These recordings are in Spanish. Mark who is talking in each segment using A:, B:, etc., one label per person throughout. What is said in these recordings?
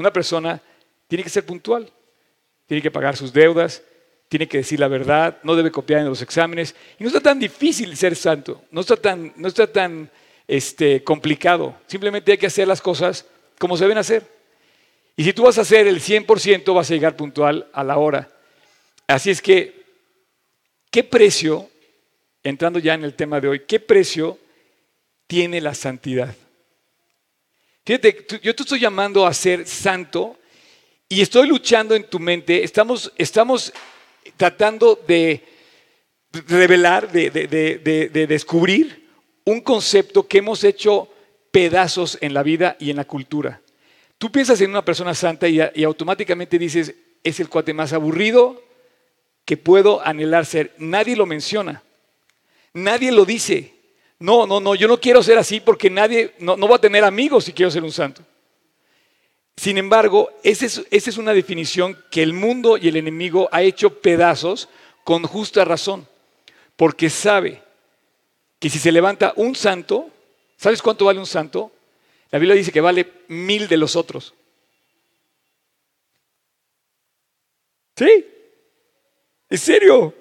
A: Una persona tiene que ser puntual, tiene que pagar sus deudas, tiene que decir la verdad, no debe copiar en los exámenes. Y no está tan difícil ser santo, no está tan, no está tan este, complicado. Simplemente hay que hacer las cosas como se deben hacer. Y si tú vas a hacer el 100%, vas a llegar puntual a la hora. Así es que, ¿qué precio, entrando ya en el tema de hoy, qué precio tiene la santidad? Fíjate, yo te estoy llamando a ser santo y estoy luchando en tu mente, estamos, estamos tratando de revelar, de, de, descubrir un concepto que hemos hecho pedazos en la vida y en la cultura. Tú piensas en una persona santa y, y automáticamente dices, es el cuate más aburrido que puedo anhelar ser. Nadie lo menciona, nadie lo dice. No, no, no, yo no quiero ser así porque nadie, no, voy a tener amigos si quiero ser un santo. Sin embargo, esa es, una definición que el mundo y el enemigo ha hecho pedazos con justa razón, porque sabe que si se levanta un santo, ¿sabes cuánto vale un santo? La Biblia dice que vale mil de los otros. ¿Sí? ¿En serio?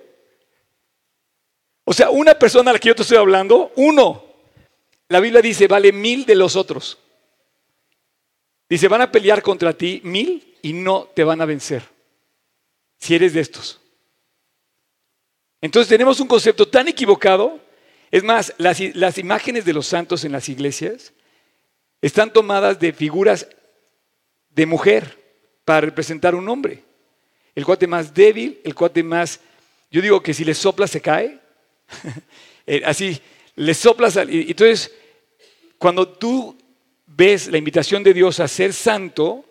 A: O sea, una persona a la que yo te estoy hablando, uno, la Biblia dice vale mil de los otros. Dice, van a pelear contra ti mil y no te van a vencer. Si eres de estos. Entonces tenemos un concepto tan equivocado. Es más, las, las imágenes de los santos en las iglesias están tomadas de figuras de mujer para representar un hombre. El cuate más débil, el cuate más... Yo digo que si le soplas se cae. Eh, así, le soplas... Entonces, cuando tú ves la invitación de Dios a ser santo,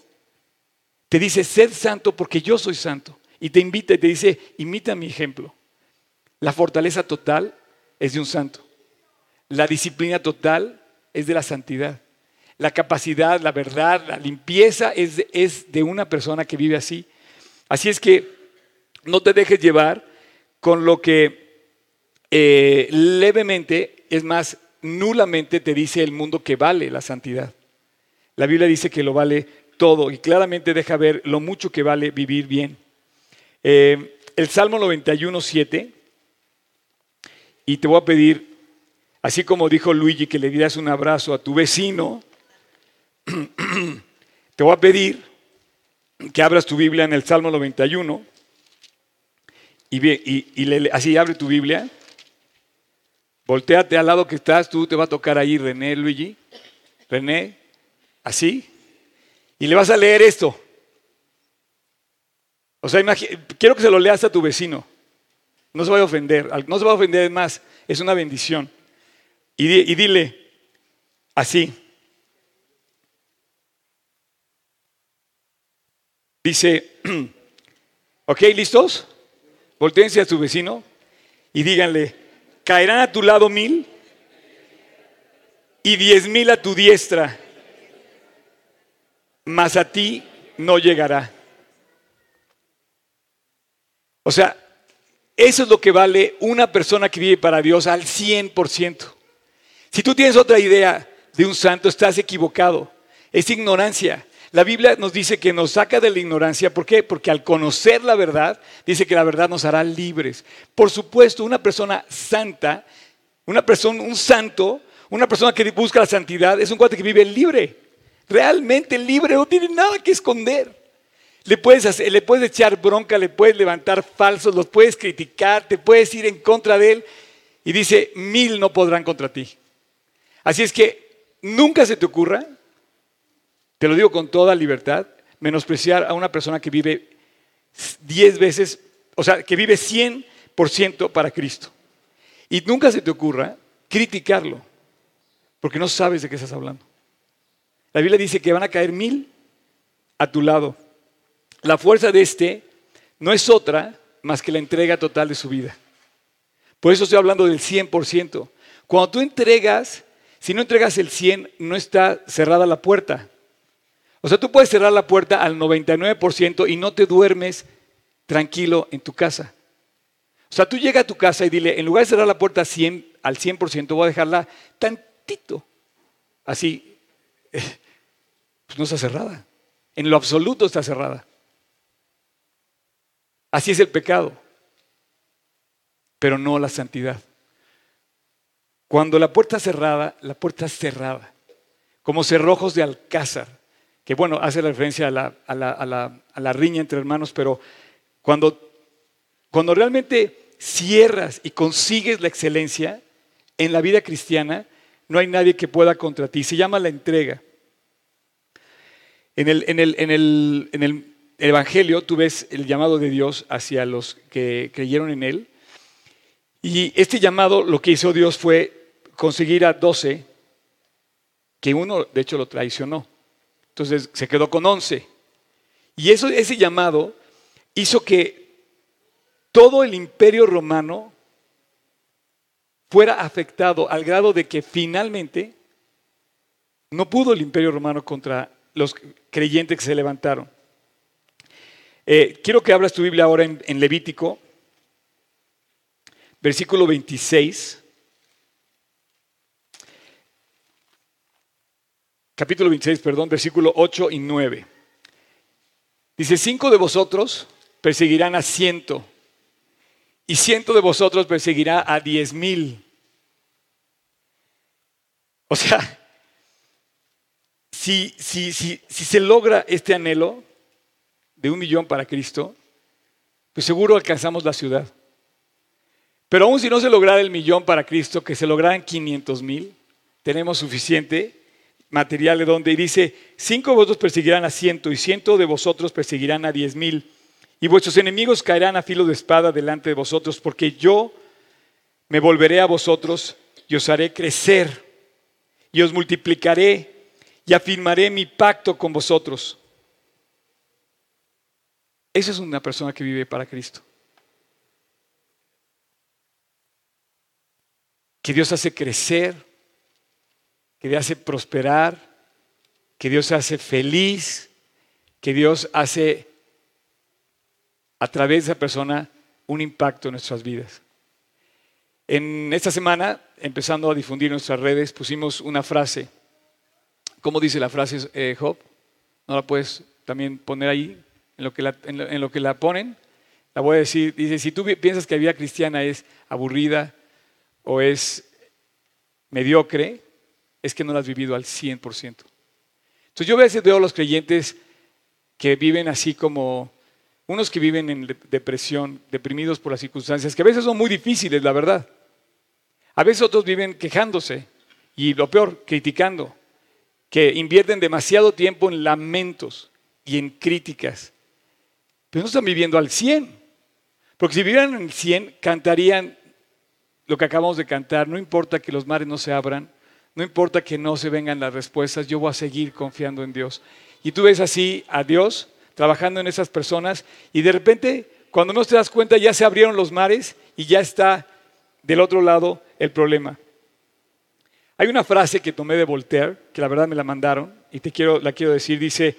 A: te dice, ser santo porque yo soy santo. Y te invita y te dice, imita mi ejemplo. La fortaleza total es de un santo. La disciplina total es de la santidad. La capacidad, la verdad, la limpieza es es de una persona que vive así. Así es que no te dejes llevar con lo que eh, levemente, es más, nulamente te dice el mundo que vale la santidad. La Biblia dice que lo vale todo y claramente deja ver lo mucho que vale vivir bien. Eh, el Salmo 91, 7, y te voy a pedir, así como dijo Luigi, que le dieras un abrazo a tu vecino, te voy a pedir que abras tu Biblia en el Salmo 91 y, así abre tu Biblia Volteate al lado que estás, tú te va a tocar ahí René, Luigi. René, así. Y le vas a leer esto. O sea, quiero que se lo leas a tu vecino. No se vaya a ofender. No se va a ofender más. Es una bendición. Y, dile así. Dice, ok, ¿listos? Voltéense a tu vecino y díganle, Caerán a tu lado mil y diez mil a tu diestra, mas a ti no llegará. O sea, eso es lo que vale una persona que vive para Dios al 100%. Si tú tienes otra idea de un santo, estás equivocado. Es ignorancia. La Biblia nos dice que nos saca de la ignorancia. ¿Por qué? Porque al conocer la verdad, dice que la verdad nos hará libres. Por supuesto, una persona santa, una persona, un santo, una persona que busca la santidad, es un cuate que vive libre. Realmente libre, no tiene nada que esconder. Le puedes, hacer, le puedes echar bronca, le puedes levantar falsos, los puedes criticar, te puedes ir en contra de él. Y dice, mil no podrán contra ti. Así es que nunca se te ocurra te lo digo con toda libertad, menospreciar a una persona que vive 10 veces, o sea, que vive 100% para Cristo. Y nunca se te ocurra criticarlo, porque no sabes de qué estás hablando. La Biblia dice que van a caer mil a tu lado. La fuerza de este no es otra más que la entrega total de su vida. Por eso estoy hablando del 100%. Cuando tú entregas, si no entregas el 100, no está cerrada la puerta. O sea, tú puedes cerrar la puerta al 99% y no te duermes tranquilo en tu casa. O sea, tú llegas a tu casa y dile, en lugar de cerrar la puerta al 100%, voy a dejarla tantito. Así, pues no está cerrada. En lo absoluto está cerrada. Así es el pecado, pero no la santidad. Cuando la puerta es cerrada, la puerta es cerrada, como cerrojos de alcázar, que bueno, hace referencia a la, riña entre hermanos, pero cuando, cuando realmente cierras y consigues la excelencia en la vida cristiana, no hay nadie que pueda contra ti. Se llama la entrega. En el, en el Evangelio tú ves el llamado de Dios hacia los que creyeron en Él. Y este llamado lo que hizo Dios fue conseguir a doce, que uno de hecho lo traicionó. Entonces se quedó con once. Y eso, ese llamado hizo que todo el imperio romano fuera afectado al grado de que finalmente no pudo el imperio romano contra los creyentes que se levantaron. Eh, quiero que abras tu Biblia ahora en, en Levítico, versículo 26. Capítulo 26, perdón, versículo 8 y 9. Dice, cinco de vosotros perseguirán a ciento y ciento de vosotros perseguirá a diez mil. O sea, si, si, si, si se logra este anhelo de un millón para Cristo, pues seguro alcanzamos la ciudad. Pero aún si no se lograra el millón para Cristo, que se lograran 500 mil, tenemos suficiente material de donde y dice, cinco de vosotros perseguirán a ciento y ciento de vosotros perseguirán a diez mil. Y vuestros enemigos caerán a filo de espada delante de vosotros, porque yo me volveré a vosotros y os haré crecer y os multiplicaré y afirmaré mi pacto con vosotros. Esa es una persona que vive para Cristo. Que Dios hace crecer, que Dios hace prosperar, que Dios hace feliz, que Dios hace a través de esa persona un impacto en nuestras vidas. En esta semana, empezando a difundir nuestras redes, pusimos una frase. ¿Cómo dice la frase eh, Job? ¿No la puedes también poner ahí en lo, que la, en lo que la ponen? La voy a decir. Dice, si tú piensas que la vida cristiana es aburrida o es mediocre, es que no la has vivido al 100%. Entonces yo a veces veo a los creyentes que viven así como unos que viven en depresión, deprimidos por las circunstancias, que a veces son muy difíciles, la verdad. A veces otros viven quejándose y lo peor, criticando, que invierten demasiado tiempo en lamentos y en críticas, pero no están viviendo al 100. Porque si vivieran al 100, cantarían lo que acabamos de cantar, no importa que los mares no se abran, no importa que no se vengan las respuestas, yo voy a seguir confiando en Dios. Y tú ves así a Dios trabajando en esas personas y de repente, cuando no te das cuenta, ya se abrieron los mares y ya está del otro lado el problema. Hay una frase que tomé de Voltaire, que la verdad me la mandaron y te quiero, la quiero decir, dice,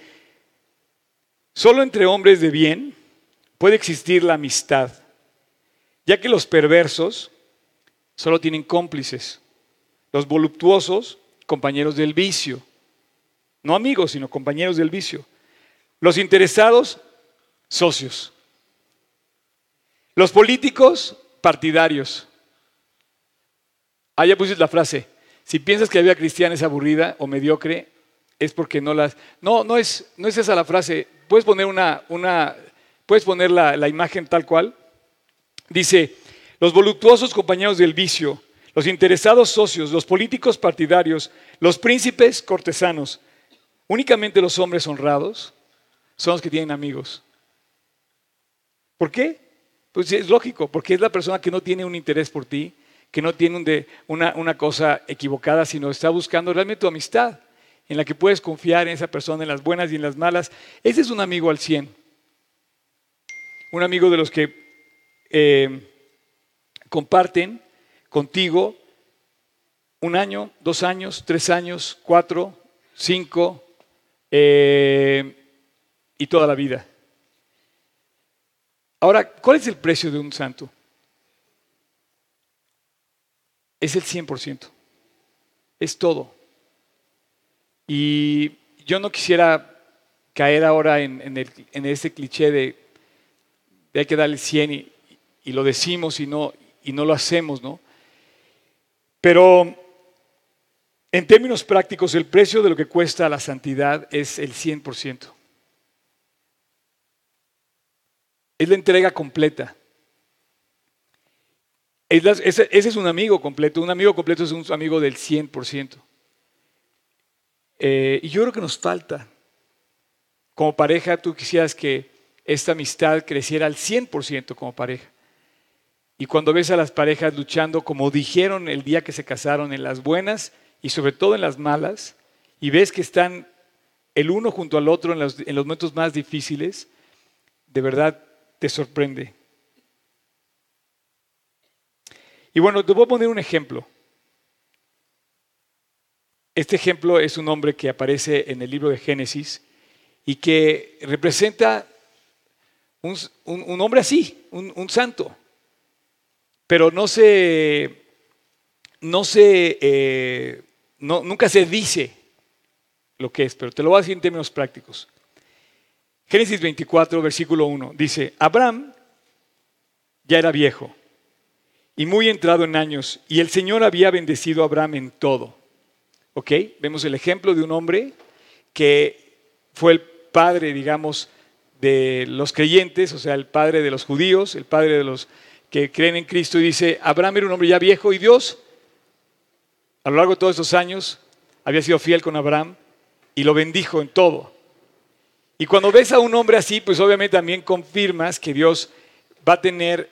A: solo entre hombres de bien puede existir la amistad, ya que los perversos solo tienen cómplices, los voluptuosos compañeros del vicio, no amigos, sino compañeros del vicio. Los interesados, socios. Los políticos, partidarios. Ah, ya pusiste la frase. Si piensas que la vida cristiana es aburrida o mediocre, es porque no las... No, no es, no es esa la frase. Puedes poner, una, una, puedes poner la, la imagen tal cual. Dice, los voluptuosos compañeros del vicio, los interesados socios, los políticos partidarios, los príncipes cortesanos, únicamente los hombres honrados, son los que tienen amigos. ¿Por qué? Pues es lógico, porque es la persona que no tiene un interés por ti, que no tiene una, cosa equivocada, sino está buscando realmente tu amistad, en la que puedes confiar en esa persona, en las buenas y en las malas. Ese es un amigo al 100. Un amigo de los que eh, comparten contigo un año, dos años, tres años, cuatro, cinco, eh, y toda la vida. Ahora, ¿cuál es el precio de un santo? Es el 100%. Es todo. Y yo no quisiera caer ahora en, en, ese cliché de, de hay que darle 100 y, y lo decimos y no, y no lo hacemos, ¿no? Pero en términos prácticos, el precio de lo que cuesta la santidad es el 100%. Es la entrega completa. Ese es un amigo completo. Un amigo completo es un amigo del 100%. Eh, y yo creo que nos falta. Como pareja, tú quisieras que esta amistad creciera al 100% como pareja. Y cuando ves a las parejas luchando, como dijeron el día que se casaron, en las buenas y sobre todo en las malas, y ves que están el uno junto al otro en los, en los momentos más difíciles, de verdad te sorprende. Y bueno, te voy a poner un ejemplo. Este ejemplo es un hombre que aparece en el libro de Génesis y que representa un, un- hombre así, un, un santo, pero no se, no se, eh, no- nunca se dice lo que es, pero te lo voy a decir en términos prácticos. Génesis 24, versículo 1, dice, Abraham ya era viejo y muy entrado en años, y el Señor había bendecido a Abraham en todo. ¿Ok? Vemos el ejemplo de un hombre que fue el padre, digamos, de los creyentes, o sea, el padre de los judíos, el padre de los que creen en Cristo, y dice, Abraham era un hombre ya viejo y Dios, a lo largo de todos estos años, había sido fiel con Abraham y lo bendijo en todo. Y cuando ves a un hombre así, pues obviamente también confirmas que Dios va a tener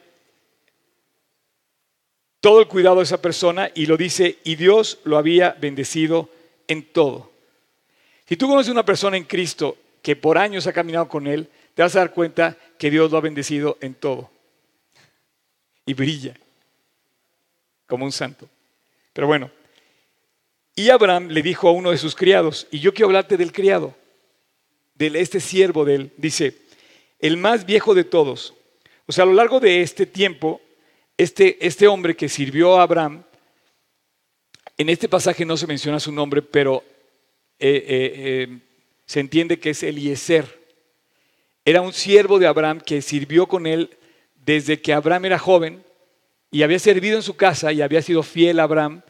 A: todo el cuidado de esa persona y lo dice, y Dios lo había bendecido en todo. Si tú conoces a una persona en Cristo que por años ha caminado con Él, te vas a dar cuenta que Dios lo ha bendecido en todo. Y brilla como un santo. Pero bueno, y Abraham le dijo a uno de sus criados, y yo quiero hablarte del criado, de este siervo de él, dice, el más viejo de todos. O sea, a lo largo de este tiempo, este, este hombre que sirvió a Abraham, en este pasaje no se menciona su nombre, pero eh, eh, eh, se entiende que es Eliezer. Era un siervo de Abraham que sirvió con él desde que Abraham era joven y había servido en su casa y había sido fiel a Abraham.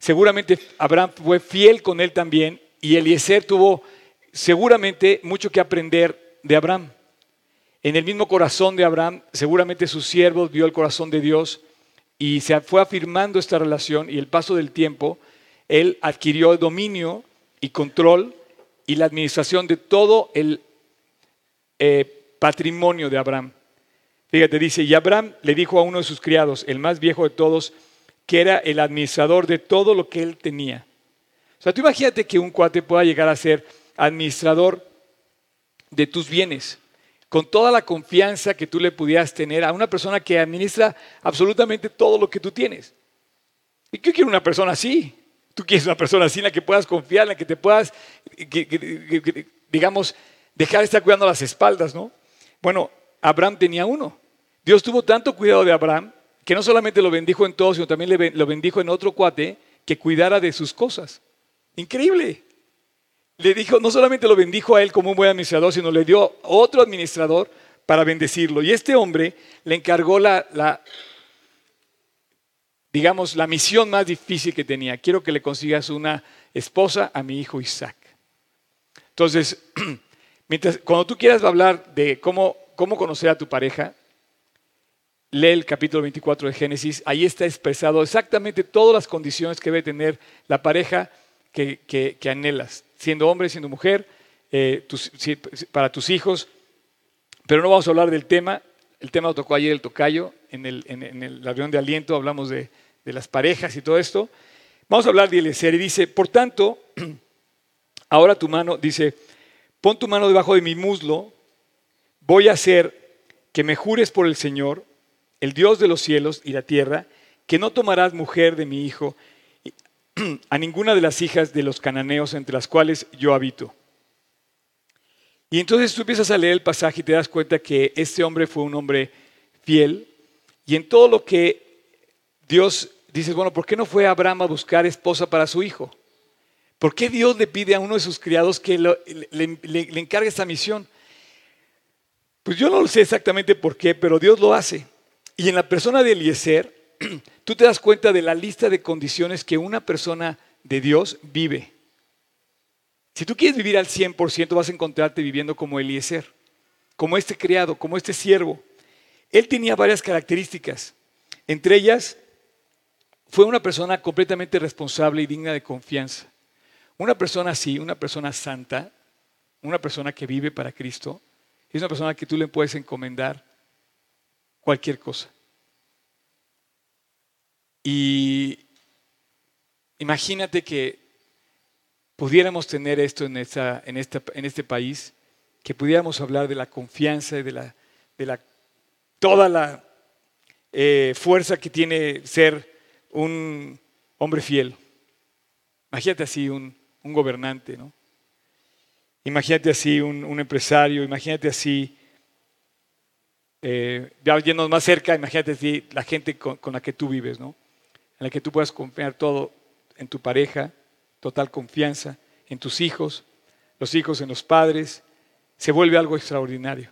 A: Seguramente Abraham fue fiel con él también y Eliezer tuvo seguramente mucho que aprender de Abraham. En el mismo corazón de Abraham, seguramente sus siervos vio el corazón de Dios y se fue afirmando esta relación y el paso del tiempo, él adquirió dominio y control y la administración de todo el eh, patrimonio de Abraham. Fíjate, dice, y Abraham le dijo a uno de sus criados, el más viejo de todos, que era el administrador de todo lo que él tenía. O sea, tú imagínate que un cuate pueda llegar a ser administrador de tus bienes, con toda la confianza que tú le pudieras tener a una persona que administra absolutamente todo lo que tú tienes. ¿Y qué quiere una persona así? Tú quieres una persona así en la que puedas confiar, en la que te puedas, digamos, dejar de estar cuidando las espaldas, ¿no? Bueno, Abraham tenía uno. Dios tuvo tanto cuidado de Abraham que no solamente lo bendijo en todo, sino también lo bendijo en otro cuate que cuidara de sus cosas. Increíble. Le dijo, no solamente lo bendijo a él como un buen administrador, sino le dio otro administrador para bendecirlo. Y este hombre le encargó la, la, digamos, la misión más difícil que tenía. Quiero que le consigas una esposa a mi hijo Isaac. Entonces, mientras, cuando tú quieras hablar de cómo, cómo conocer a tu pareja, lee el capítulo 24 de Génesis. Ahí está expresado exactamente todas las condiciones que debe tener la pareja que, anhelas, siendo hombre, siendo mujer, eh, para tus hijos. Pero no vamos a hablar del tema. El tema lo tocó ayer el tocayo. En, el, en, de aliento hablamos de, de las parejas y todo esto. Vamos a hablar de Eliezer y dice, por tanto, ahora tu mano, dice, pon tu mano debajo de mi muslo, voy a hacer que me jures por el Señor, el Dios de los cielos y la tierra, que no tomarás mujer de mi hijo a ninguna de las hijas de los cananeos entre las cuales yo habito. Y entonces tú empiezas a leer el pasaje y te das cuenta que este hombre fue un hombre fiel y en todo lo que Dios dices, bueno, ¿por qué no fue Abraham a buscar esposa para su hijo? ¿Por qué Dios le pide a uno de sus criados que le, encargue esta misión? Pues yo no lo sé exactamente por qué, pero Dios lo hace. Y en la persona de Eliezer, tú te das cuenta de la lista de condiciones que una persona de Dios vive. Si tú quieres vivir al 100%, vas a encontrarte viviendo como Eliezer, como este criado, como este siervo. Él tenía varias características. Entre ellas, fue una persona completamente responsable y digna de confianza. Una persona así, una persona santa, una persona que vive para Cristo, es una persona que tú le puedes encomendar cualquier cosa. Y imagínate que pudiéramos tener esto en, esta, en, en este país, que pudiéramos hablar de la confianza y de, la, de la, toda la eh, fuerza que tiene ser un hombre fiel. Imagínate así un, un gobernante, ¿no? Imagínate así un, empresario, imagínate así, eh, ya yendo más cerca, imagínate así la gente con, la que tú vives, ¿no? En la que tú puedas confiar todo en tu pareja, total confianza, en tus hijos, los hijos en los padres, se vuelve algo extraordinario.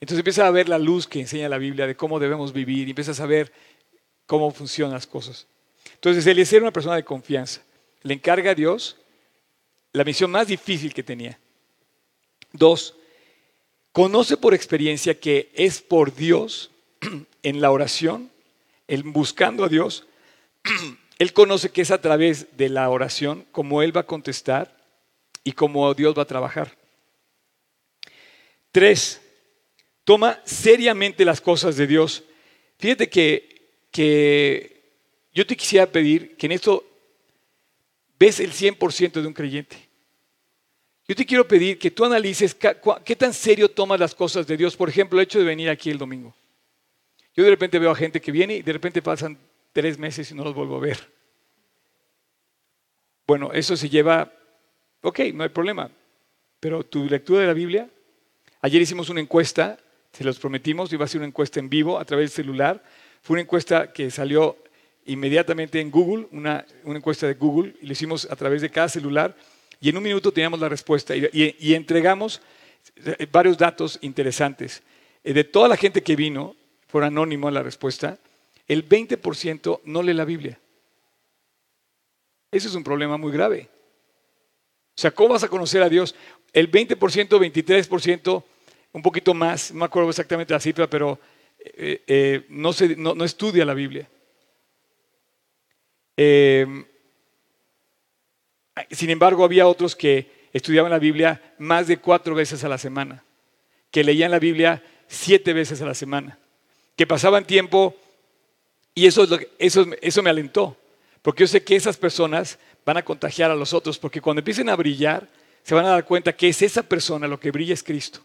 A: Entonces empiezas a ver la luz que enseña la Biblia de cómo debemos vivir y empiezas a ver cómo funcionan las cosas. Entonces, Eliezer era una persona de confianza. Le encarga a Dios la misión más difícil que tenía. Dos, conoce por experiencia que es por Dios en la oración, en buscando a Dios, él conoce que es a través de la oración como Él va a contestar y como Dios va a trabajar. Tres, toma seriamente las cosas de Dios. Fíjate que, que yo te quisiera pedir que en esto ves el 100% de un creyente. Yo te quiero pedir que tú analices qué tan serio tomas las cosas de Dios. Por ejemplo, el hecho de venir aquí el domingo. Yo de repente veo a gente que viene y de repente pasan tres meses y no los vuelvo a ver. Bueno, eso se lleva, ok, no hay problema, pero tu lectura de la Biblia, ayer hicimos una encuesta, se los prometimos, iba a ser una encuesta en vivo a través del celular, fue una encuesta que salió inmediatamente en Google, una, encuesta de Google, y lo hicimos a través de cada celular, y en un minuto teníamos la respuesta y, entregamos eh, varios datos interesantes. Eh, de toda la gente que vino, por anónimo a la respuesta, el 20% no lee la Biblia. Ese es un problema muy grave. O sea, ¿cómo vas a conocer a Dios? El 20%, 23%, un poquito más, no me acuerdo exactamente la cifra, pero eh, no, se, no estudia la Biblia. Em, sin embargo, había otros que estudiaban la Biblia más de cuatro veces a la semana, que leían la Biblia siete veces a la semana, que pasaban tiempo, y eso, eso, eso me alentó, porque yo sé que esas personas van a contagiar a los otros, porque cuando empiecen a brillar, se van a dar cuenta que es esa persona, lo que brilla es Cristo.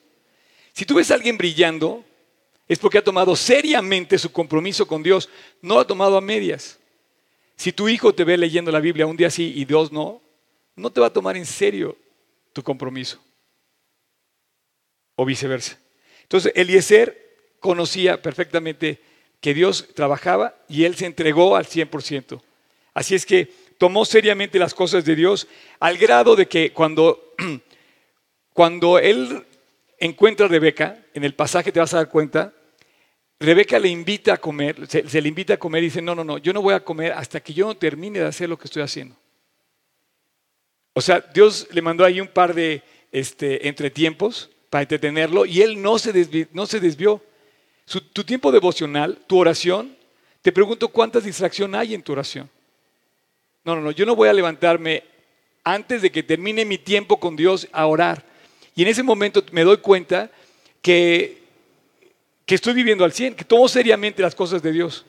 A: Si tú ves a alguien brillando, es porque ha tomado seriamente su compromiso con Dios, no ha tomado a medias. Si tu hijo te ve leyendo la Biblia un día sí y Dios no, no te va a tomar en serio tu compromiso. O viceversa. Entonces, Eliezer conocía perfectamente que Dios trabajaba y él se entregó al 100%. Así es que tomó seriamente las cosas de Dios al grado de que cuando, cuando él encuentra a Rebeca, en el pasaje te vas a dar cuenta, Rebeca le invita a comer, se, le invita a comer y dice, no, no, no, yo no voy a comer hasta que yo no termine de hacer lo que estoy haciendo. O sea, Dios le mandó ahí un par de este, entretiempos para entretenerlo y él no se desvió. Tu tiempo devocional, tu oración, te pregunto cuántas distracción hay en tu oración. No, no, no, yo no voy a levantarme antes de que termine mi tiempo con Dios a orar. Y en ese momento me doy cuenta que que estoy viviendo al 100, que tomo seriamente las cosas de Dios.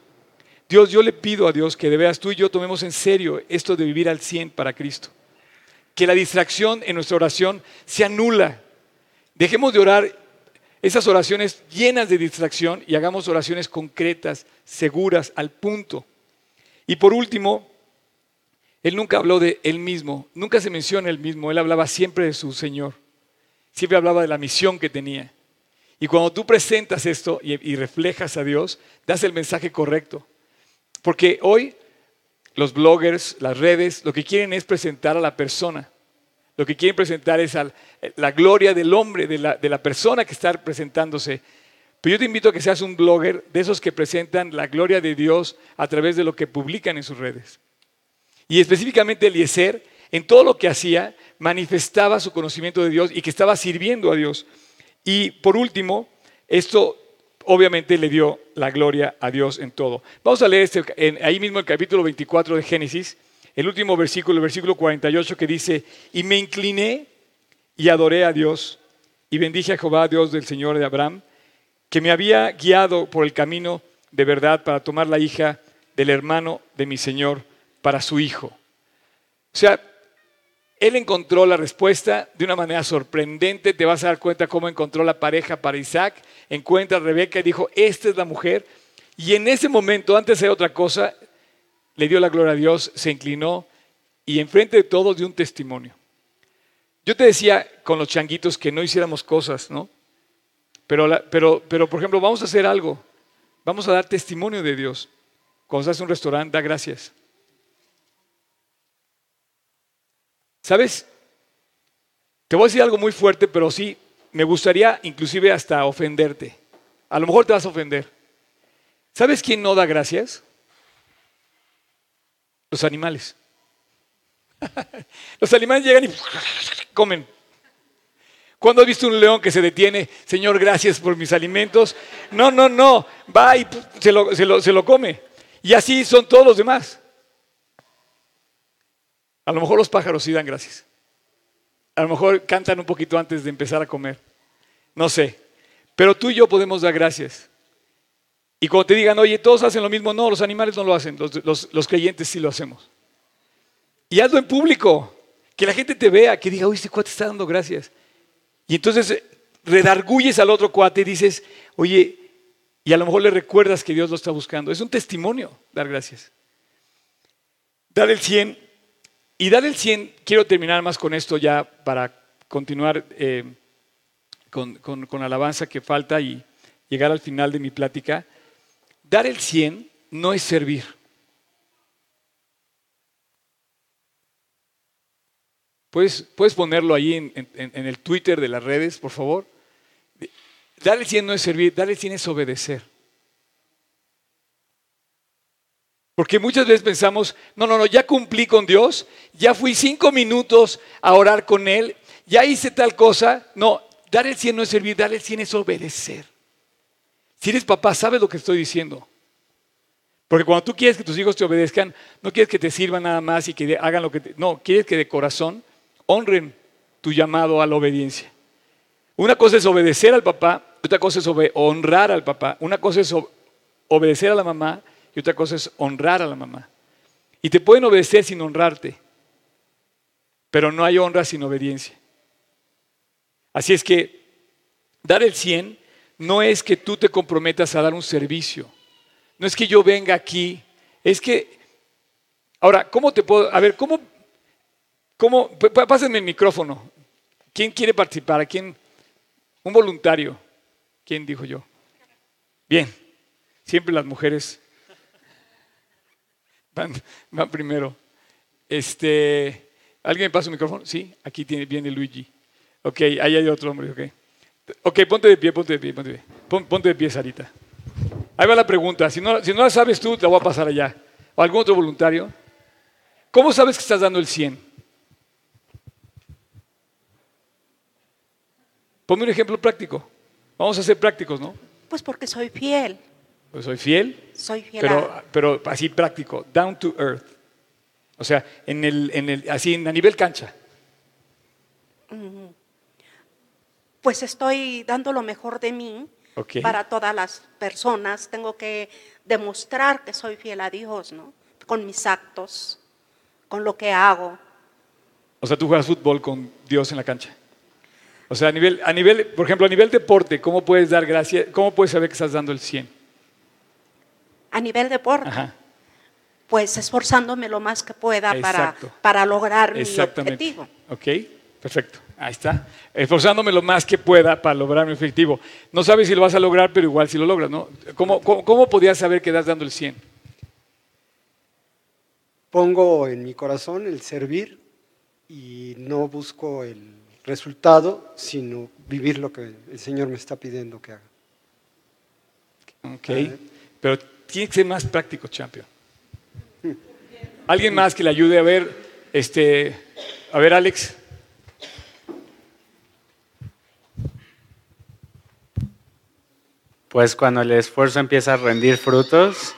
A: Dios, yo le pido a Dios que de veras tú y yo tomemos en serio esto de vivir al 100 para Cristo. Que la distracción en nuestra oración sea nula. Dejemos de orar esas oraciones llenas de distracción y hagamos oraciones concretas, seguras, al punto. Y por último, él nunca habló de él mismo, nunca se menciona él mismo, él hablaba siempre de su Señor, siempre hablaba de la misión que tenía. Y cuando tú presentas esto y, reflejas a Dios, das el mensaje correcto. Porque hoy los bloggers, las redes, lo que quieren es presentar a la persona. Lo que quieren presentar es la gloria del hombre, de la, de la persona que está presentándose. Pero yo te invito a que seas un blogger de esos que presentan la gloria de Dios a través de lo que publican en sus redes. Y específicamente Eliezer, en todo lo que hacía, manifestaba su conocimiento de Dios y que estaba sirviendo a Dios. Y por último, esto obviamente le dio la gloria a Dios en todo. Vamos a leer este, ahí mismo el capítulo 24 de Génesis, el último versículo, el versículo 48 que dice, y me incliné y adoré a Dios y bendije a Jehová, Dios del Señor de Abraham, que me había guiado por el camino de verdad para tomar la hija del hermano de mi Señor para su hijo. O sea, él encontró la respuesta de una manera sorprendente. Te vas a dar cuenta cómo encontró la pareja para Isaac. Encuentra a Rebeca y dijo, esta es la mujer. Y en ese momento, antes de otra cosa, le dio la gloria a Dios, se inclinó y enfrente de todos dio un testimonio. Yo te decía con los changuitos que no hiciéramos cosas, ¿no? Pero, pero, pero, por ejemplo, vamos a hacer algo. Vamos a dar testimonio de Dios. Cuando estás en un restaurante, da gracias. ¿Sabes? Te voy a decir algo muy fuerte, pero sí, me gustaría inclusive hasta ofenderte. A lo mejor te vas a ofender. ¿Sabes quién no da gracias? Los animales. Los animales llegan y comen. ¿Cuándo has visto un león que se detiene? Señor, gracias por mis alimentos. No, no, no. Va y se lo, se lo come. Y así son todos los demás. A lo mejor los pájaros sí dan gracias. A lo mejor cantan un poquito antes de empezar a comer. No sé. Pero tú y yo podemos dar gracias. Y cuando te digan, oye, todos hacen lo mismo, no, los animales no lo hacen, los, creyentes sí lo hacemos. Y hazlo en público, que la gente te vea, que diga, oye, este cuate está dando gracias. Y entonces eh, redarguyes al otro cuate y dices, oye, y a lo mejor le recuerdas que Dios lo está buscando. Es un testimonio dar gracias. Dar el 100 y dar el 100, quiero terminar más con esto ya para continuar eh, con, con, alabanza que falta y llegar al final de mi plática. Dar el 100 no es servir. ¿Puedes, puedes ponerlo ahí en, el Twitter de las redes, por favor? Dar el 100 no es servir, dar el 100 es obedecer. Porque muchas veces pensamos, no, no, no, ya cumplí con Dios, ya fui cinco minutos a orar con Él, ya hice tal cosa. No, dar el 100 no es servir, dar el 100 es obedecer. Si eres papá, sabes lo que estoy diciendo. Porque cuando tú quieres que tus hijos te obedezcan, no quieres que te sirvan nada más y que hagan lo que te... No, quieres que de corazón honren tu llamado a la obediencia. Una cosa es obedecer al papá, otra cosa es honrar al papá, una cosa es obedecer a la mamá y otra cosa es honrar a la mamá. Y te pueden obedecer sin honrarte, pero no hay honra sin obediencia. Así es que dar el 100 no es que tú te comprometas a dar un servicio. No es que yo venga aquí. Es que, ahora, ¿cómo te puedo, a ver, cómo, cómo, pásenme el micrófono. ¿Quién quiere participar? ¿A quién? Un voluntario. ¿Quién dijo yo? Bien, siempre las mujeres Van, primero. Este, ¿Alguien me pasa el micrófono? Sí, aquí viene Luigi. Ok, ahí hay otro hombre, ok. Ok, ponte de pie, ponte de pie, ponte de pie. ponte de pie, Sarita. Ahí va la pregunta. Si no, si no la sabes tú, te la voy a pasar allá. ¿O algún otro voluntario? ¿Cómo sabes que estás dando el 100? Ponme un ejemplo práctico. Vamos a ser prácticos, ¿no?
B: Pues porque soy fiel.
A: Pues soy fiel.
B: Soy fiel.
A: Pero, pero así práctico, down to earth. O sea, en el, en el, así a nivel cancha.
B: Pues estoy dando lo mejor de mí para todas las personas. Tengo que demostrar que soy fiel a Dios, ¿no? Con mis actos, con lo que hago.
A: O sea, tú juegas fútbol con Dios en la cancha. O sea, a nivel, a nivel, por ejemplo, a nivel deporte, ¿cómo puedes dar gracia? ¿Cómo puedes saber que estás dando el 100?
B: A nivel deporte. Pues esforzándome lo más que pueda para, para lograr mi objetivo.
A: Ok, perfecto. Ahí está. Esforzándome lo más que pueda para lograr mi objetivo. No sabes si lo vas a lograr, pero igual si lo logras, ¿no? ¿Cómo, cómo, podías saber que das dando el 100?
C: pongo en mi corazón el servir y no busco el resultado, sino vivir lo que el Señor me está pidiendo que haga.
A: Ok, pero tiene que ser más práctico, champion. ¿Alguien más que le ayude a ver, este, a ver, Alex?
D: Pues cuando el esfuerzo empieza a rendir frutos,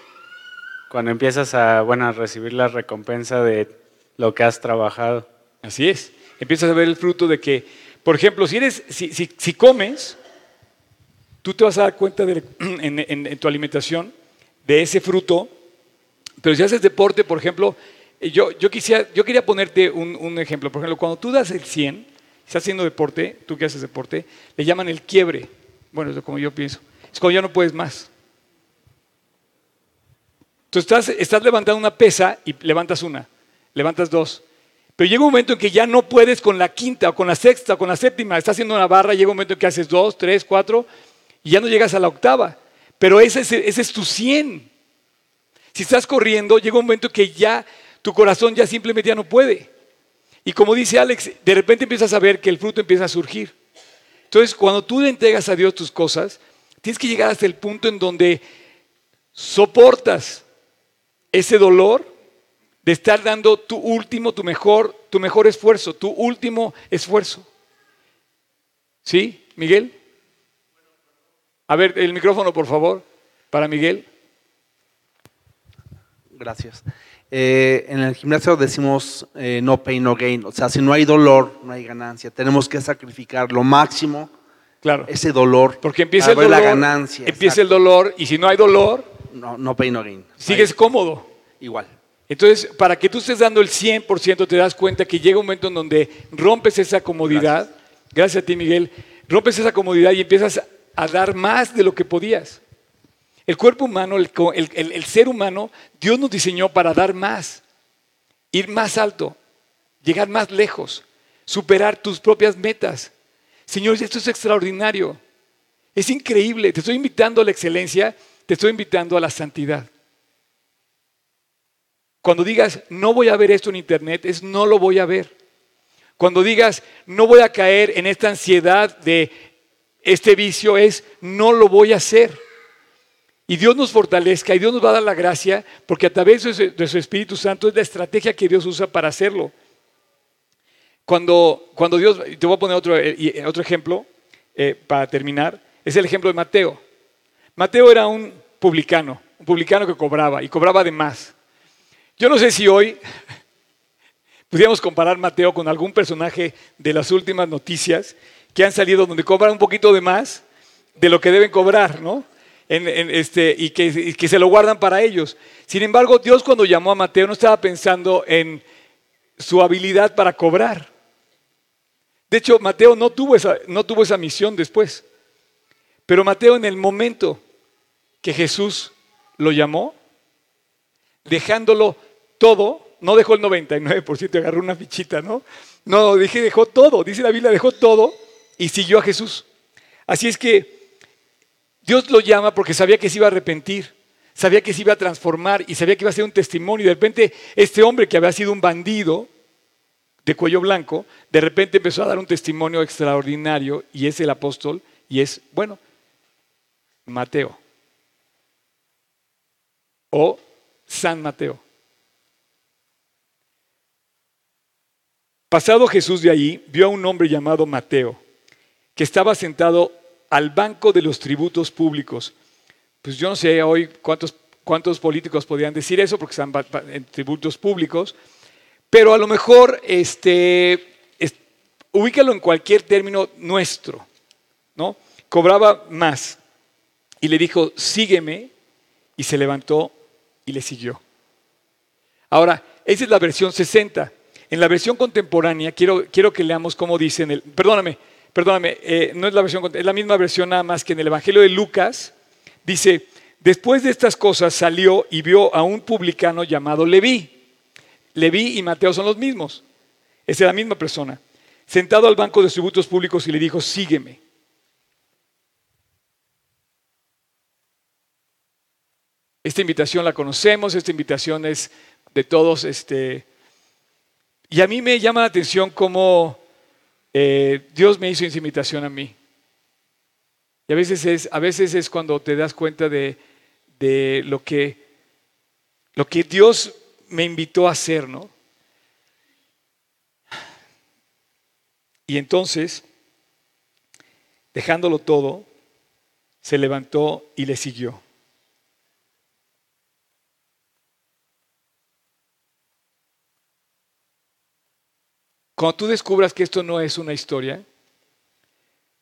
D: cuando empiezas a, bueno, a recibir la recompensa de lo que has trabajado.
A: Así es. Empiezas a ver el fruto de que, por ejemplo, si, eres, si, si, comes, tú te vas a dar cuenta de, en, tu alimentación de ese fruto, pero si haces deporte, por ejemplo, yo, yo, quisiera, yo quería ponerte un, un, ejemplo. Por ejemplo, cuando tú das el 100, estás haciendo deporte, tú que haces deporte, le llaman el quiebre. Bueno, es como yo pienso. Es cuando ya no puedes más. Tú estás, estás levantando una pesa y levantas una, levantas dos. Pero llega un momento en que ya no puedes con la quinta o con la sexta o con la séptima. Estás haciendo una barra, llega un momento en que haces dos, tres, cuatro y ya no llegas a la octava. Pero ese es, tu 100. Si estás corriendo, llega un momento en que ya tu corazón ya simplemente ya no puede. Y como dice Alex, de repente empiezas a ver que el fruto empieza a surgir. Entonces, cuando tú le entregas a Dios tus cosas, tienes que llegar hasta el punto en donde soportas ese dolor de estar dando tu último, tu mejor, tu mejor esfuerzo, tu último esfuerzo. ¿Sí, Miguel? A ver, el micrófono, por favor, para Miguel.
E: Gracias. Eh, en el gimnasio decimos eh, no pain, no gain. O sea, si no hay dolor, no hay ganancia. Tenemos que sacrificar lo máximo.
A: Claro.
E: Ese dolor.
A: Porque empieza el dolor.
E: La ganancia.
A: Empieza el dolor y si no hay dolor,
E: no, no pain, no gain.
A: Sigues cómodo.
E: Igual.
A: Entonces, para que tú estés dando el 100%, te das cuenta que llega un momento en donde rompes esa comodidad. Gracias, a ti, Miguel. Rompes esa comodidad y empiezas a dar más de lo que podías. El cuerpo humano, el, ser humano, Dios nos diseñó para dar más, ir más alto, llegar más lejos, superar tus propias metas. Señores, esto es extraordinario. Es increíble. Te estoy invitando a la excelencia te estoy invitando a la santidad. Cuando digas, no voy a ver esto en internet, es no lo voy a ver. Cuando digas, no voy a caer en esta ansiedad de este vicio, es no lo voy a hacer. Y Dios nos fortalezca y Dios nos va a dar la gracia, porque a través de su Espíritu Santo es la estrategia que Dios usa para hacerlo. Cuando, cuando Dios, te voy a poner otro, eh, otro ejemplo eh, para terminar, es el ejemplo de Mateo. Mateo era un publicano, un publicano que cobraba y cobraba de más. Yo no sé si hoy pudiéramos comparar Mateo con algún personaje de las últimas noticias que han salido donde cobran un poquito de más de lo que deben cobrar, ¿no? este, y, que, que se lo guardan para ellos. Sin embargo, Dios cuando llamó a Mateo no estaba pensando en su habilidad para cobrar. De hecho, Mateo no tuvo esa, no tuvo esa misión después. Pero Mateo en el momento que Jesús lo llamó, dejándolo todo, no dejó el 99% y agarró una fichita, ¿no? No, dije, dejó todo, dice la Biblia, dejó todo y siguió a Jesús. Así es que Dios lo llama porque sabía que se iba a arrepentir, sabía que se iba a transformar y sabía que iba a ser un testimonio. De repente este hombre que había sido un bandido de cuello blanco, de repente empezó a dar un testimonio extraordinario y es el apóstol y es, bueno, Mateo o San Mateo. Pasado Jesús de ahí, vio a un hombre llamado Mateo, que estaba sentado al banco de los tributos públicos. Pues yo no sé hoy cuántos, cuántos políticos podrían decir eso, porque están en tributos públicos, pero a lo mejor este, ubícalo en cualquier término nuestro, ¿no? Cobraba más y le dijo, sígueme, y se levantó y le siguió. Ahora, esa es la versión 60. En la versión contemporánea, quiero, quiero que leamos cómo dice en el... Perdóname, perdóname, eh, no es la versión, es la misma versión nada más que en el Evangelio de Lucas. Dice, después de estas cosas salió y vio a un publicano llamado Leví. Leví y Mateo son los mismos. Es la misma persona. Sentado al banco de tributos públicos y le dijo, sígueme. Esta invitación la conocemos, esta invitación es de todos. Este, y a mí me llama la atención cómo eh, Dios me hizo esa invitación a mí. Y a veces es, a veces es cuando te das cuenta de, de lo, que, lo que Dios me invitó a hacer, ¿no? Y entonces, dejándolo todo, se levantó y le siguió. Cuando tú descubras que esto no es una historia,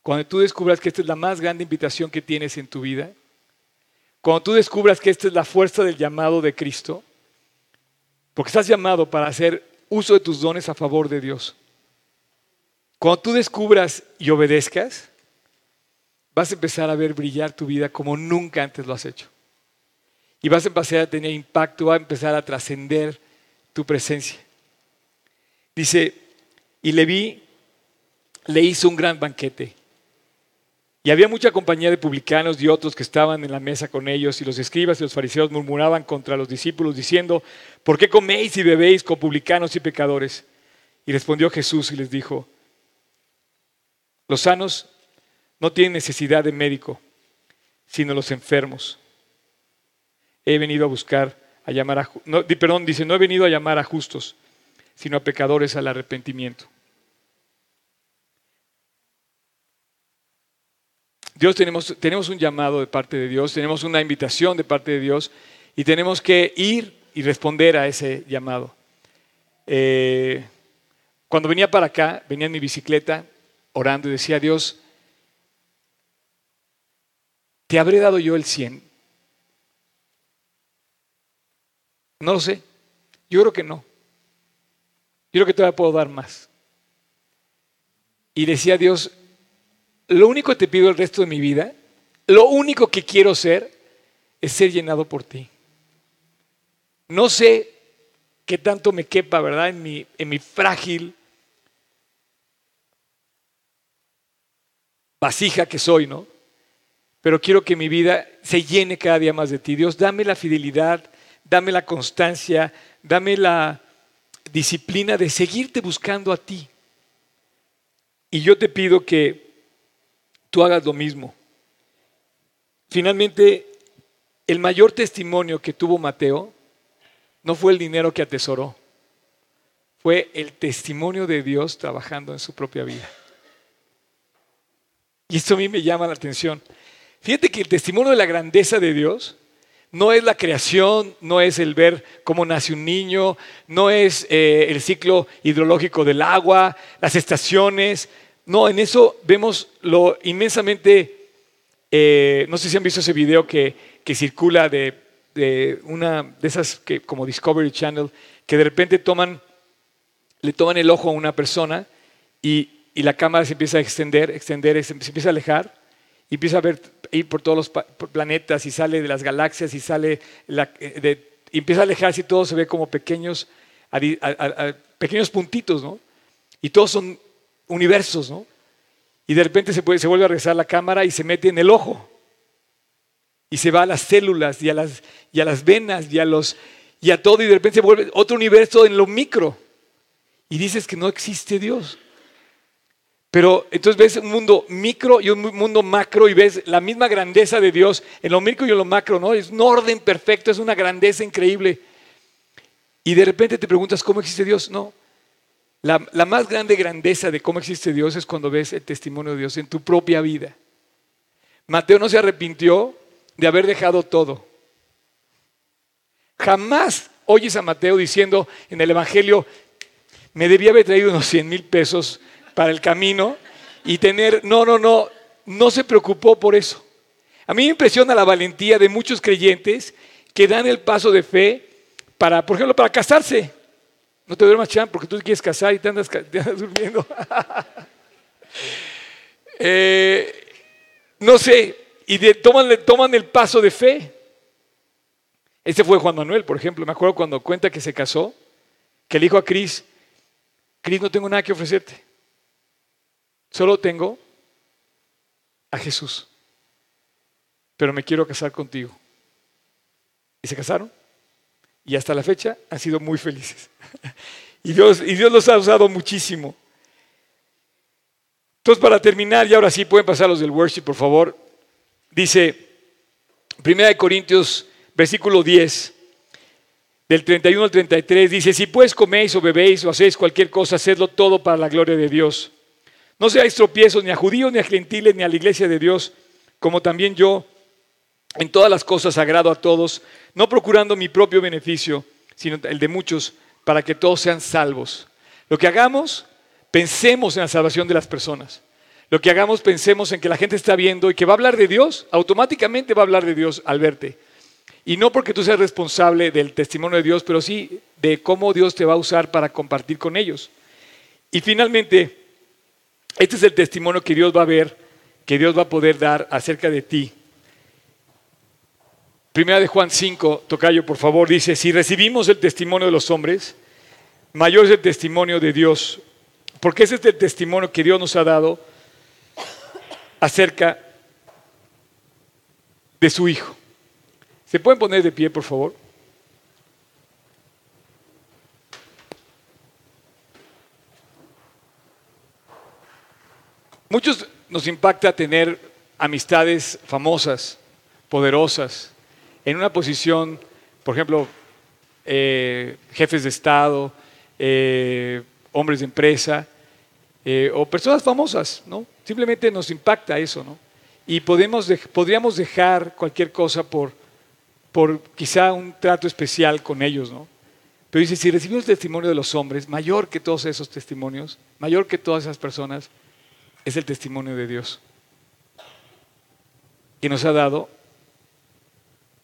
A: cuando tú descubras que esta es la más grande invitación que tienes en tu vida, cuando tú descubras que esta es la fuerza del llamado de Cristo, porque estás llamado para hacer uso de tus dones a favor de Dios. Cuando tú descubras y obedezcas, vas a empezar a ver brillar tu vida como nunca antes lo has hecho. Y vas a empezar a tener impacto, va a empezar a trascender tu presencia. Dice, y Leví le hizo un gran banquete. Y había mucha compañía de publicanos y otros que estaban en la mesa con ellos, y los escribas y los fariseos murmuraban contra los discípulos diciendo, ¿por qué coméis y bebéis con publicanos y pecadores? Y respondió Jesús y les dijo, los sanos no tienen necesidad de médico, sino los enfermos. He venido a buscar, a llamar a, perdón, dice, no he venido a llamar a justos, sino a pecadores al arrepentimiento. Dios tenemos, tenemos un llamado de parte de Dios, tenemos una invitación de parte de Dios y tenemos que ir y responder a ese llamado. Eh, cuando venía para acá, venía en mi bicicleta orando y decía, Dios, ¿te habré dado yo el 100? No lo sé. Yo creo que no. Yo creo que todavía puedo dar más. Y decía Dios, lo único que te pido el resto de mi vida, lo único que quiero ser, es ser llenado por ti. No sé qué tanto me quepa, ¿verdad? En mi, en mi frágil vasija que soy, ¿no? Pero quiero que mi vida se llene cada día más de ti. Dios, dame la fidelidad, dame la constancia, dame la disciplina de seguirte buscando a ti. Y yo te pido que tú hagas lo mismo. Finalmente, el mayor testimonio que tuvo Mateo no fue el dinero que atesoró, fue el testimonio de Dios trabajando en su propia vida. Y esto a mí me llama la atención. Fíjate que el testimonio de la grandeza de Dios no es la creación, no es el ver cómo nace un niño, no es eh, el ciclo hidrológico del agua, las estaciones, no, en eso vemos lo inmensamente, eh, no sé si han visto ese video que, circula de, una de esas que, como Discovery Channel, que de repente toman, le toman el ojo a una persona y, la cámara se empieza a extender, extender, se empieza a alejar y empieza a ver ir por todos los planetas y sale de las galaxias y sale eh, y empieza a alejarse y todo se ve como pequeños, pequeños puntitos, ¿no? Y todos son universos, ¿no? Y de repente se, puede, se vuelve a regresar la cámara y se mete en el ojo. Y se va a las células y a las, y a las venas y a, los, y a todo y de repente se vuelve otro universo en lo micro. Y dices que no existe Dios. Pero entonces ves un mundo micro y un mundo macro y ves la misma grandeza de Dios en lo micro y en lo macro, ¿no? Es un orden perfecto, es una grandeza increíble. Y de repente te preguntas, ¿cómo existe Dios? No, la, más grande grandeza de cómo existe Dios es cuando ves el testimonio de Dios en tu propia vida. Mateo no se arrepintió de haber dejado todo. Jamás oyes a Mateo diciendo en el Evangelio, me debía haber traído unos 100 mil pesos para el camino y tener, no, no, no, no se preocupó por eso. A mí me impresiona la valentía de muchos creyentes que dan el paso de fe para, por ejemplo, para casarse. No te duermas, Chan, porque tú quieres casar y te andas, durmiendo. Eh, no sé, y toman, toman el paso de fe. Este fue Juan Manuel, por ejemplo. Me acuerdo cuando cuenta que se casó, que le dijo a Cris, Cris, no tengo nada que ofrecerte. Solo tengo a Jesús. Pero me quiero casar contigo. Y se casaron. Y hasta la fecha han sido muy felices. y, Dios, y Dios los ha usado muchísimo. Entonces, para terminar, y ahora sí pueden pasar los del worship, por favor. Dice 1 Corintios, versículo 10, del 31 al 33, dice, si pues coméis o bebéis o hacéis cualquier cosa, hacedlo todo para la gloria de Dios. No seáis tropiezos ni a judíos, ni a gentiles, ni a la iglesia de Dios, como también yo en todas las cosas agrado a todos, no procurando mi propio beneficio, sino el de muchos, para que todos sean salvos. Lo que hagamos, pensemos en la salvación de las personas. Lo que hagamos, pensemos en que la gente está viendo y que va a hablar de Dios, automáticamente va a hablar de Dios al verte. Y no porque tú seas responsable del testimonio de Dios, pero sí de cómo Dios te va a usar para compartir con ellos. Y finalmente, este es el testimonio que Dios va a ver, que Dios va a poder dar acerca de ti. Primera de Juan 5, Tocayo, por favor, dice, si recibimos el testimonio de los hombres, mayor es el testimonio de Dios, porque ese es el testimonio que Dios nos ha dado acerca de su Hijo. ¿Se pueden poner de pie, por favor? Muchos nos impacta tener amistades famosas, poderosas, en una posición, por ejemplo, eh, jefes de Estado, eh, hombres de empresa, eh, o personas famosas, ¿no? Simplemente nos impacta eso, ¿no? Y podemos podríamos dejar cualquier cosa por, por quizá un trato especial con ellos, ¿no? Pero dice, si recibimos el testimonio de los hombres, mayor que todos esos testimonios, mayor que todas esas personas, es el testimonio de Dios, que nos ha dado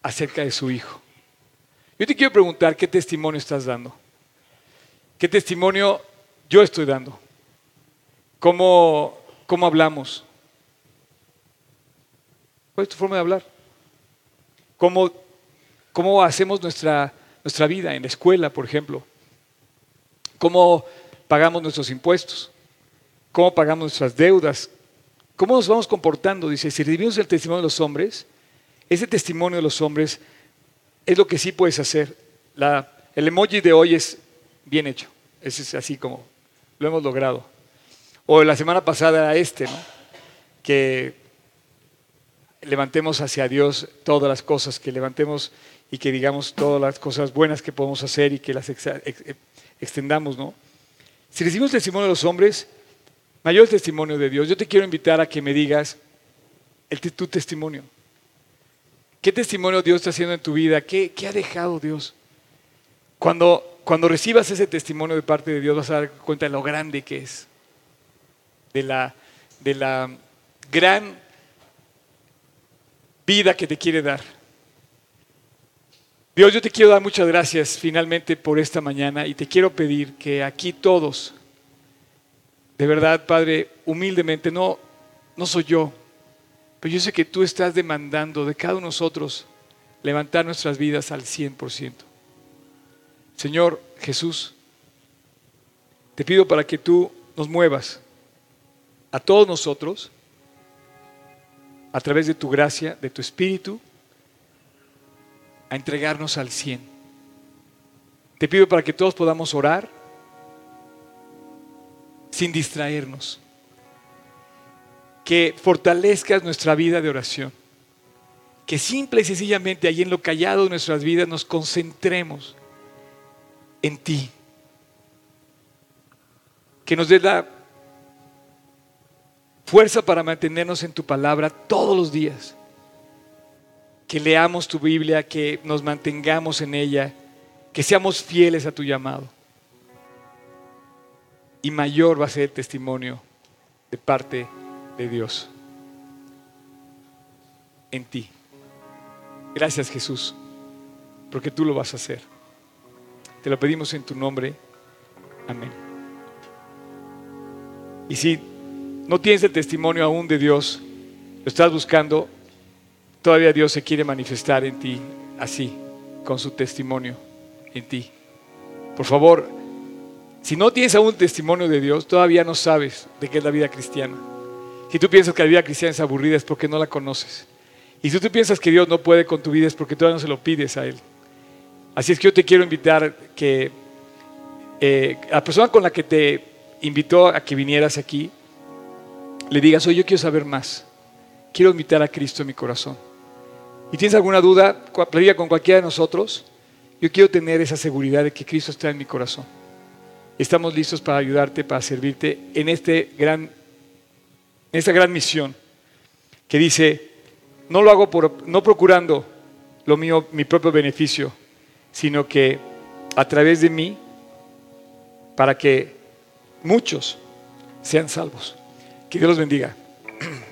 A: acerca de su Hijo. Yo te quiero preguntar, ¿qué testimonio estás dando? ¿Qué testimonio yo estoy dando? ¿Cómo, cómo hablamos? ¿Cuál es tu forma de hablar? ¿Cómo, cómo hacemos nuestra, nuestra vida en la escuela, por ejemplo? ¿Cómo pagamos nuestros impuestos? ¿Cómo pagamos nuestras deudas? ¿Cómo nos vamos comportando? Dice, si recibimos el testimonio de los hombres, ese testimonio de los hombres es lo que sí puedes hacer. el emoji de hoy es bien hecho. es así como lo hemos logrado. O la semana pasada era este. Que levantemos hacia Dios todas las cosas, que levantemos y que digamos todas las cosas buenas que podemos hacer y que las extendamos, ¿no? Si recibimos testimonio de los hombres, mayor testimonio de Dios. Yo te quiero invitar a que me digas el, tu testimonio. ¿Qué testimonio Dios está haciendo en tu vida? ¿Qué, ha dejado Dios? Cuando, cuando recibas ese testimonio de parte de Dios vas a dar cuenta de lo grande que es, de la, de la gran vida que te quiere dar. Dios, yo te quiero dar muchas gracias finalmente por esta mañana y te quiero pedir que aquí todos, de verdad, Padre, humildemente, no, no soy yo, pero yo sé que tú estás demandando de cada uno de nosotros levantar nuestras vidas al 100%. Señor Jesús, te pido para que tú nos muevas a todos nosotros a través de tu gracia, de tu espíritu, a entregarnos al 100. Te pido para que todos podamos orar sin distraernos que fortalezcas nuestra vida de oración. Que simple y sencillamente ahí en lo callado de nuestras vidas nos concentremos en ti. Que nos dé la fuerza para mantenernos en tu palabra todos los días. Que leamos tu Biblia, que nos mantengamos en ella, que seamos fieles a tu llamado. Y mayor va a ser el testimonio de parte de de Dios en ti. Gracias Jesús, porque tú lo vas a hacer. Te lo pedimos en tu nombre. Amén. Y si no tienes el testimonio aún de Dios, lo estás buscando, todavía Dios se quiere manifestar en ti así, con su testimonio en ti. Por favor, si no tienes aún testimonio de Dios, todavía no sabes de qué es la vida cristiana. Si tú piensas que la vida cristiana es aburrida es porque no la conoces. Y si tú piensas que Dios no puede con tu vida es porque todavía no se lo pides a Él.
F: Así es que yo te quiero invitar que eh, la persona con la que te invitó a que vinieras aquí, le digas, oye, yo quiero saber más. Quiero invitar a Cristo en mi corazón. Y tienes alguna duda, platica con cualquiera de nosotros. Yo quiero tener esa seguridad de que Cristo está en mi corazón. Estamos listos para ayudarte, para servirte en, este gran, en esta gran misión que dice, no lo hago por, no procurando lo mío, mi propio beneficio, sino que a través de mí, para que muchos sean salvos. Que Dios los bendiga.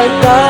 G: like that.